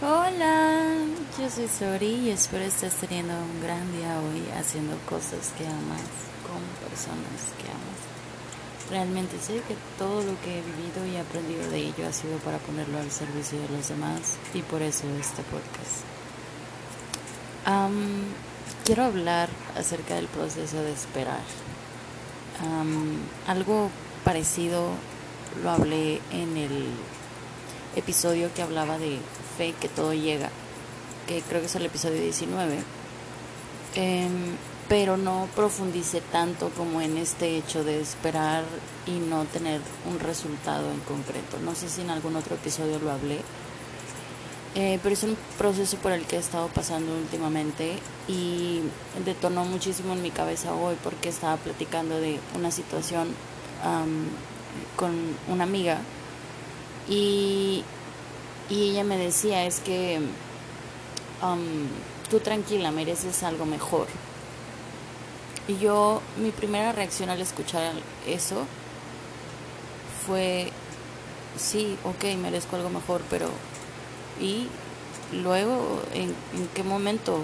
Hola, yo soy Sori y espero estés teniendo un gran día hoy haciendo cosas que amas con personas que amas. Realmente sé que todo lo que he vivido y aprendido de ello ha sido para ponerlo al servicio de los demás y por eso este podcast. quiero hablar acerca del proceso de esperar. algo parecido lo hablé en el episodio que hablaba de fe, que todo llega, que creo que es el episodio 19, em, pero no profundicé tanto como en este hecho de esperar y no tener un resultado en concreto. No sé si en algún otro episodio lo hablé, eh, pero es un proceso por el que he estado pasando últimamente y detonó muchísimo en mi cabeza hoy porque estaba platicando de una situación con una amiga y, ella me decía, es que um, tú tranquila, mereces algo mejor. Y yo, mi primera reacción al escuchar eso fue, sí, ok, merezco algo mejor, pero ¿y luego en, en qué momento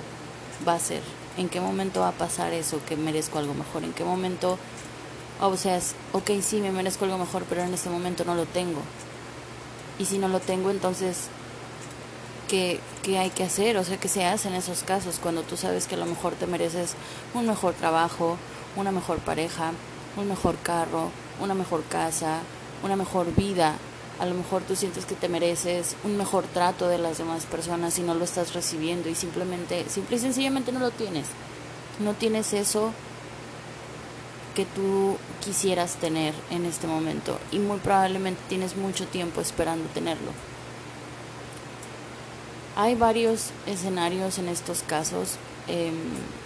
va a ser? ¿En qué momento va a pasar eso que merezco algo mejor? ¿En qué momento, o sea, ok, sí, me merezco algo mejor, pero en este momento no lo tengo? Y si no lo tengo, entonces, ¿qué, ¿qué, hay que hacer? O sea, ¿qué se hace en esos casos cuando tú sabes que a lo mejor te mereces un mejor trabajo, una mejor pareja, un mejor carro, una mejor casa, una mejor vida? A lo mejor tú sientes que te mereces un mejor trato de las demás personas y no lo estás recibiendo y simplemente, simple y sencillamente no lo tienes. No tienes eso que tú quisieras tener en este momento y muy probablemente tienes mucho tiempo esperando tenerlo. Hay varios escenarios en estos casos. Em,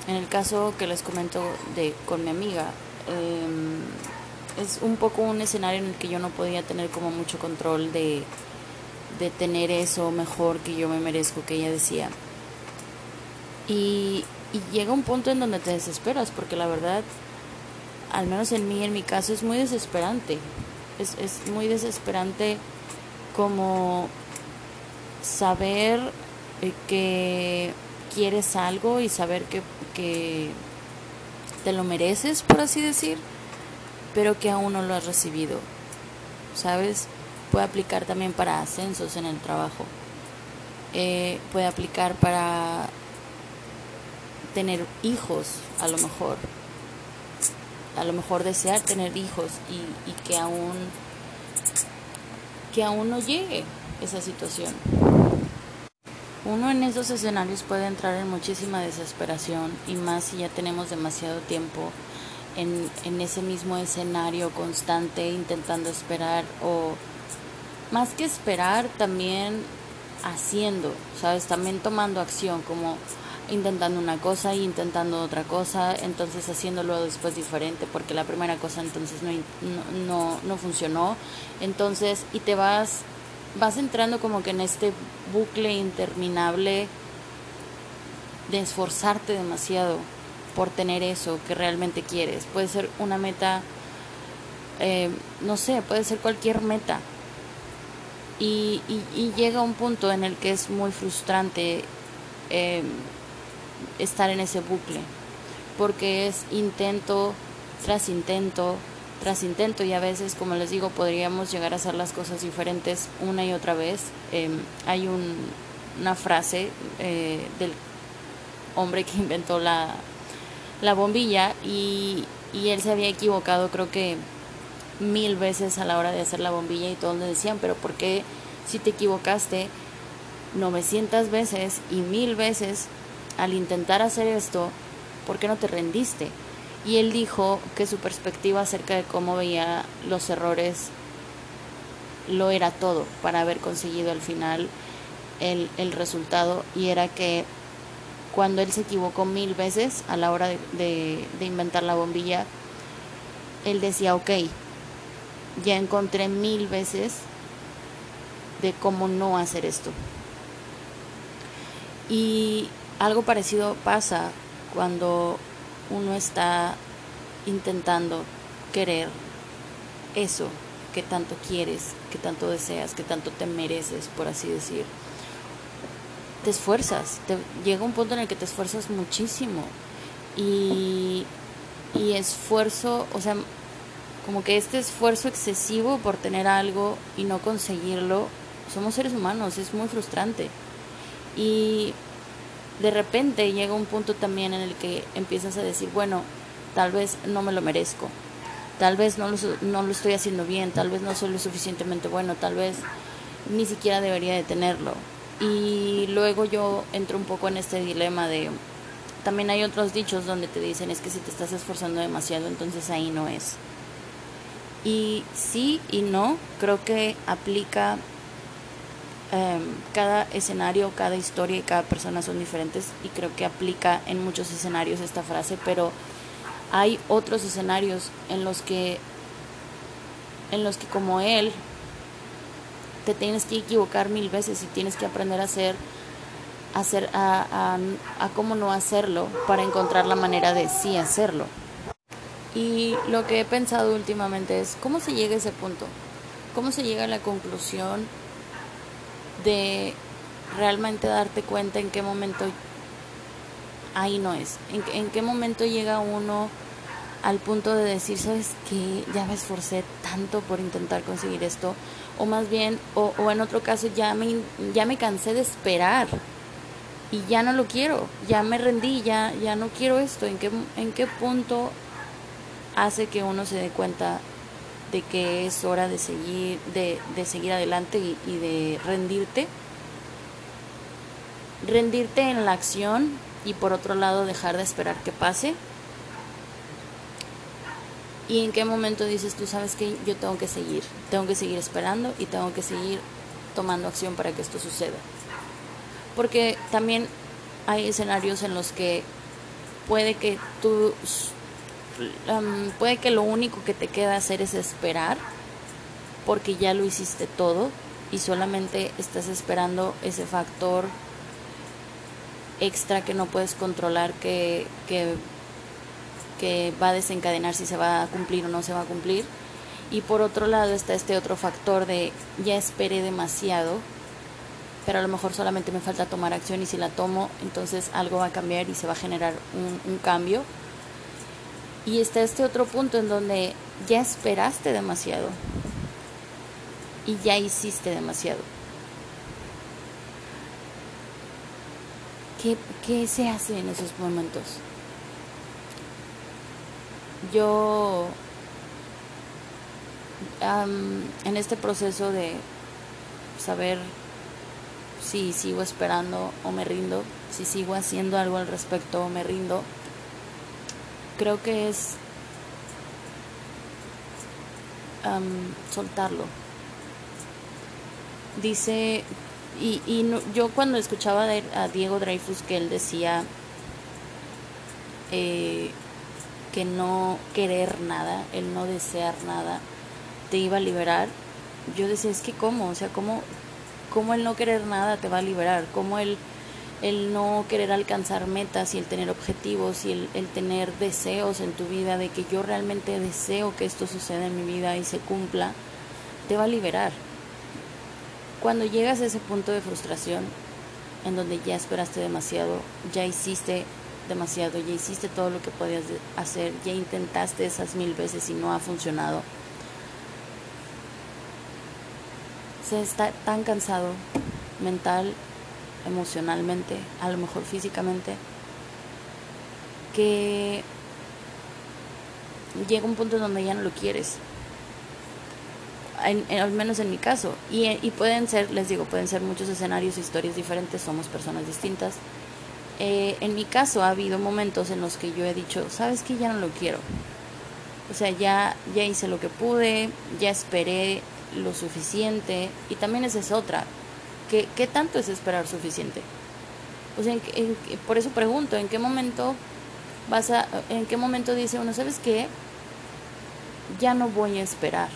en el caso que les comento de con mi amiga, em, es un poco un escenario en el que yo no podía tener como mucho control de, de tener eso mejor que yo me merezco, que ella decía. Y llega un punto en donde te desesperas, porque la verdad al menos en mí, en mi caso, es muy desesperante. Es, es muy desesperante como saber eh, que quieres algo y saber que, que te lo mereces, por así decir, pero que aún no lo has recibido. ¿Sabes? Puede aplicar también para ascensos en el trabajo. Eh, puede aplicar para tener hijos, a lo mejor a lo mejor desear tener hijos y, que aún que aún no llegue esa situación. Uno en esos escenarios puede entrar en muchísima desesperación y más si ya tenemos demasiado tiempo en, en ese mismo escenario constante intentando esperar o más que esperar también haciendo, ¿sabes? También tomando acción como intentando una cosa y intentando otra cosa, entonces haciéndolo después diferente porque la primera cosa entonces no, no, no, funcionó, entonces y te vas, vas entrando como que en este bucle interminable de esforzarte demasiado por tener eso que realmente quieres. Puede ser una meta, eh, no sé, puede ser cualquier meta. Y, y, llega un punto en el que es muy frustrante eh, estar en ese bucle, porque es intento tras intento tras intento y a veces, como les digo, podríamos llegar a hacer las cosas diferentes una y otra vez. Em, hay un, una frase eh, del hombre que inventó la, la bombilla y, y él se había equivocado creo que mil veces a la hora de hacer la bombilla y todos le decían, pero ¿por qué si te equivocaste 900 veces y mil veces al intentar hacer esto, ¿por qué no te rendiste? Y él dijo que su perspectiva acerca de cómo veía los errores lo era todo para haber conseguido al final el, el resultado y era que cuando él se equivocó mil veces a la hora de, de, de inventar la bombilla, él decía, ok, ya encontré mil veces de cómo no hacer esto. Y algo parecido pasa cuando uno está intentando querer eso que tanto quieres, que tanto deseas, que tanto te mereces, por así decir. te esfuerzas, te, llega un punto en el que te esfuerzas muchísimo y, y esfuerzo, o sea, como que este esfuerzo excesivo por tener algo y no conseguirlo, somos seres humanos, es muy frustrante. Y de repente llega un punto también en el que empiezas a decir, bueno, tal vez no me lo merezco, tal vez no lo, no lo estoy haciendo bien, tal vez no soy lo suficientemente bueno, tal vez ni siquiera debería de tenerlo. Y luego yo entro un poco en este dilema de, también hay otros dichos donde te dicen es que si te estás esforzando demasiado, entonces ahí no es. Y sí y no, creo que aplica em, cada escenario, cada historia y cada persona son diferentes y creo que aplica en muchos escenarios esta frase, pero hay otros escenarios en los que en los que como él te tienes que equivocar mil veces y tienes que aprender a hacer hacer a, a, a cómo no hacerlo para encontrar la manera de sí hacerlo. Y lo que he pensado últimamente es cómo se llega a ese punto, cómo se llega a la conclusión de realmente darte cuenta en qué momento ahí no es, en, en qué momento llega uno al punto de decir, sabes que ya me esforcé tanto por intentar conseguir esto, o más bien, o, o en otro caso ya me, ya me cansé de esperar y ya no lo quiero, ya me rendí, ya, ya no quiero esto, ¿en qué, en qué punto hace que uno se dé cuenta de que es hora de seguir, de, de seguir adelante y, y de rendirte? Rendirte en la acción y por otro lado dejar de esperar que pase. ¿Y en qué momento dices tú, sabes que yo tengo que seguir? Tengo que seguir esperando y tengo que seguir tomando acción para que esto suceda porque también hay escenarios en los que puede que tú puede que lo único que te queda hacer es esperar porque ya lo hiciste todo y solamente estás esperando ese factor extra que no puedes controlar que, que, va a desencadenar si se va a cumplir o no se va a cumplir y por otro lado está este otro factor de ya esperé demasiado pero a lo mejor solamente me falta tomar acción y si la tomo, entonces algo va a cambiar y se va a generar un cambio. Y está este otro punto en donde ya esperaste demasiado y ya hiciste demasiado. ¿Qué, qué se hace en esos momentos? Yo, en este proceso de saber si sigo esperando o me rindo, si sigo haciendo algo al respecto o me rindo. Creo que es soltarlo. Dice, y, y yo cuando escuchaba a Diego Dreyfus que él decía eh, que no querer nada, el no desear nada, te iba a liberar, yo decía, es que cómo, o sea, cómo, cómo el no querer nada te va a liberar, cómo el, el no querer alcanzar metas y el tener objetivos y el, el, tener deseos en tu vida de que yo realmente deseo que esto suceda en mi vida y se cumpla, te va a liberar. Cuando llegas a ese punto de frustración, en donde ya esperaste demasiado, ya hiciste demasiado, ya hiciste todo lo que podías hacer, ya intentaste esas mil veces y no ha funcionado, se está tan cansado mental, emocionalmente, a lo mejor físicamente, que llega un punto donde ya no lo quieres. Al menos en mi caso. Y, y, pueden ser, les digo, pueden ser muchos escenarios, historias diferentes, somos personas distintas. Eh, en mi caso ha habido momentos en los que yo he dicho, sabes que ya no lo quiero. O sea, ya, ya hice lo que pude, ya esperé, lo suficiente y también esa es otra. ¿Qué, qué tanto es esperar suficiente? O sea, por eso pregunto, ¿en qué momento vas a, en qué momento dice uno, ¿sabes qué? Ya no voy a esperar.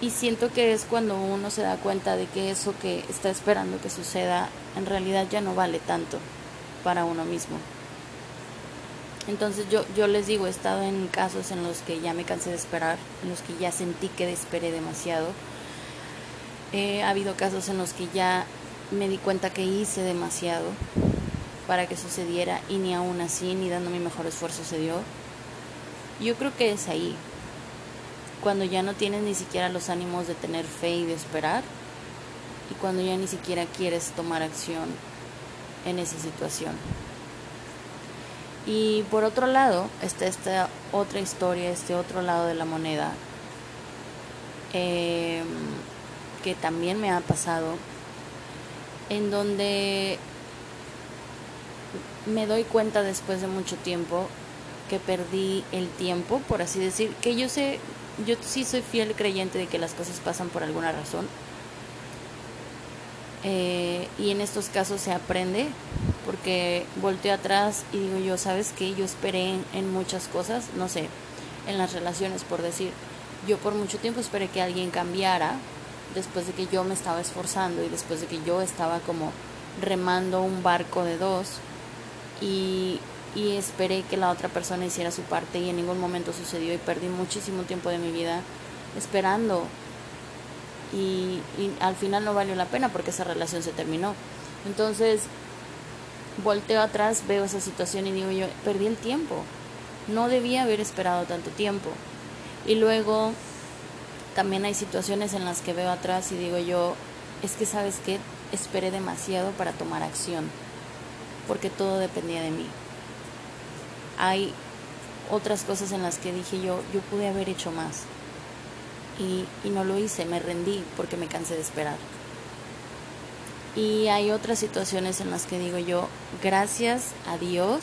Y siento que es cuando uno se da cuenta de que eso que está esperando que suceda en realidad ya no vale tanto para uno mismo. Entonces yo, yo les digo, he estado en casos en los que ya me cansé de esperar, en los que ya sentí que esperé demasiado. Eh, ha habido casos en los que ya me di cuenta que hice demasiado para que sucediera y ni aún así, ni dando mi mejor esfuerzo se dio. Yo creo que es ahí, cuando ya no tienes ni siquiera los ánimos de tener fe y de esperar, y cuando ya ni siquiera quieres tomar acción en esa situación. Y por otro lado está esta otra historia, este otro lado de la moneda, em, que también me ha pasado, en donde me doy cuenta después de mucho tiempo que perdí el tiempo, por así decir, que yo sé, yo sí soy fiel creyente de que las cosas pasan por alguna razón. Eh, y en estos casos se aprende, porque volteo atrás y digo yo, ¿sabes qué? Yo esperé en, en muchas cosas, no sé, en las relaciones, por decir, yo por mucho tiempo esperé que alguien cambiara, después de que yo me estaba esforzando y después de que yo estaba como remando un barco de dos y, y esperé que la otra persona hiciera su parte y en ningún momento sucedió y perdí muchísimo tiempo de mi vida esperando y, y, al final no valió la pena porque esa relación se terminó. Entonces, volteo atrás, veo esa situación y digo yo, perdí el tiempo, no debía haber esperado tanto tiempo. Y luego también hay situaciones en las que veo atrás y digo yo, es que sabes que esperé demasiado para tomar acción, porque todo dependía de mí. Hay otras cosas en las que dije yo, yo pude haber hecho más. Y, y no lo hice, me rendí porque me cansé de esperar. Y hay otras situaciones en las que digo yo, gracias a Dios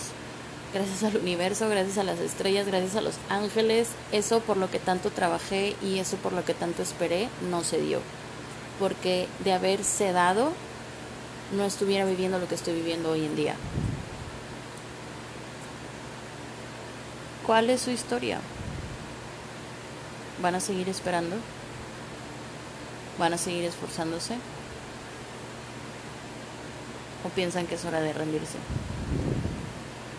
gracias al universo, gracias a las estrellas, gracias a los ángeles, eso por lo que tanto trabajé y eso por lo que tanto esperé no se dio. Porque de haberse dado, no estuviera viviendo lo que estoy viviendo hoy en día. ¿Cuál es su historia? ¿Van a seguir esperando? ¿Van a seguir esforzándose? ¿O piensan que es hora de rendirse?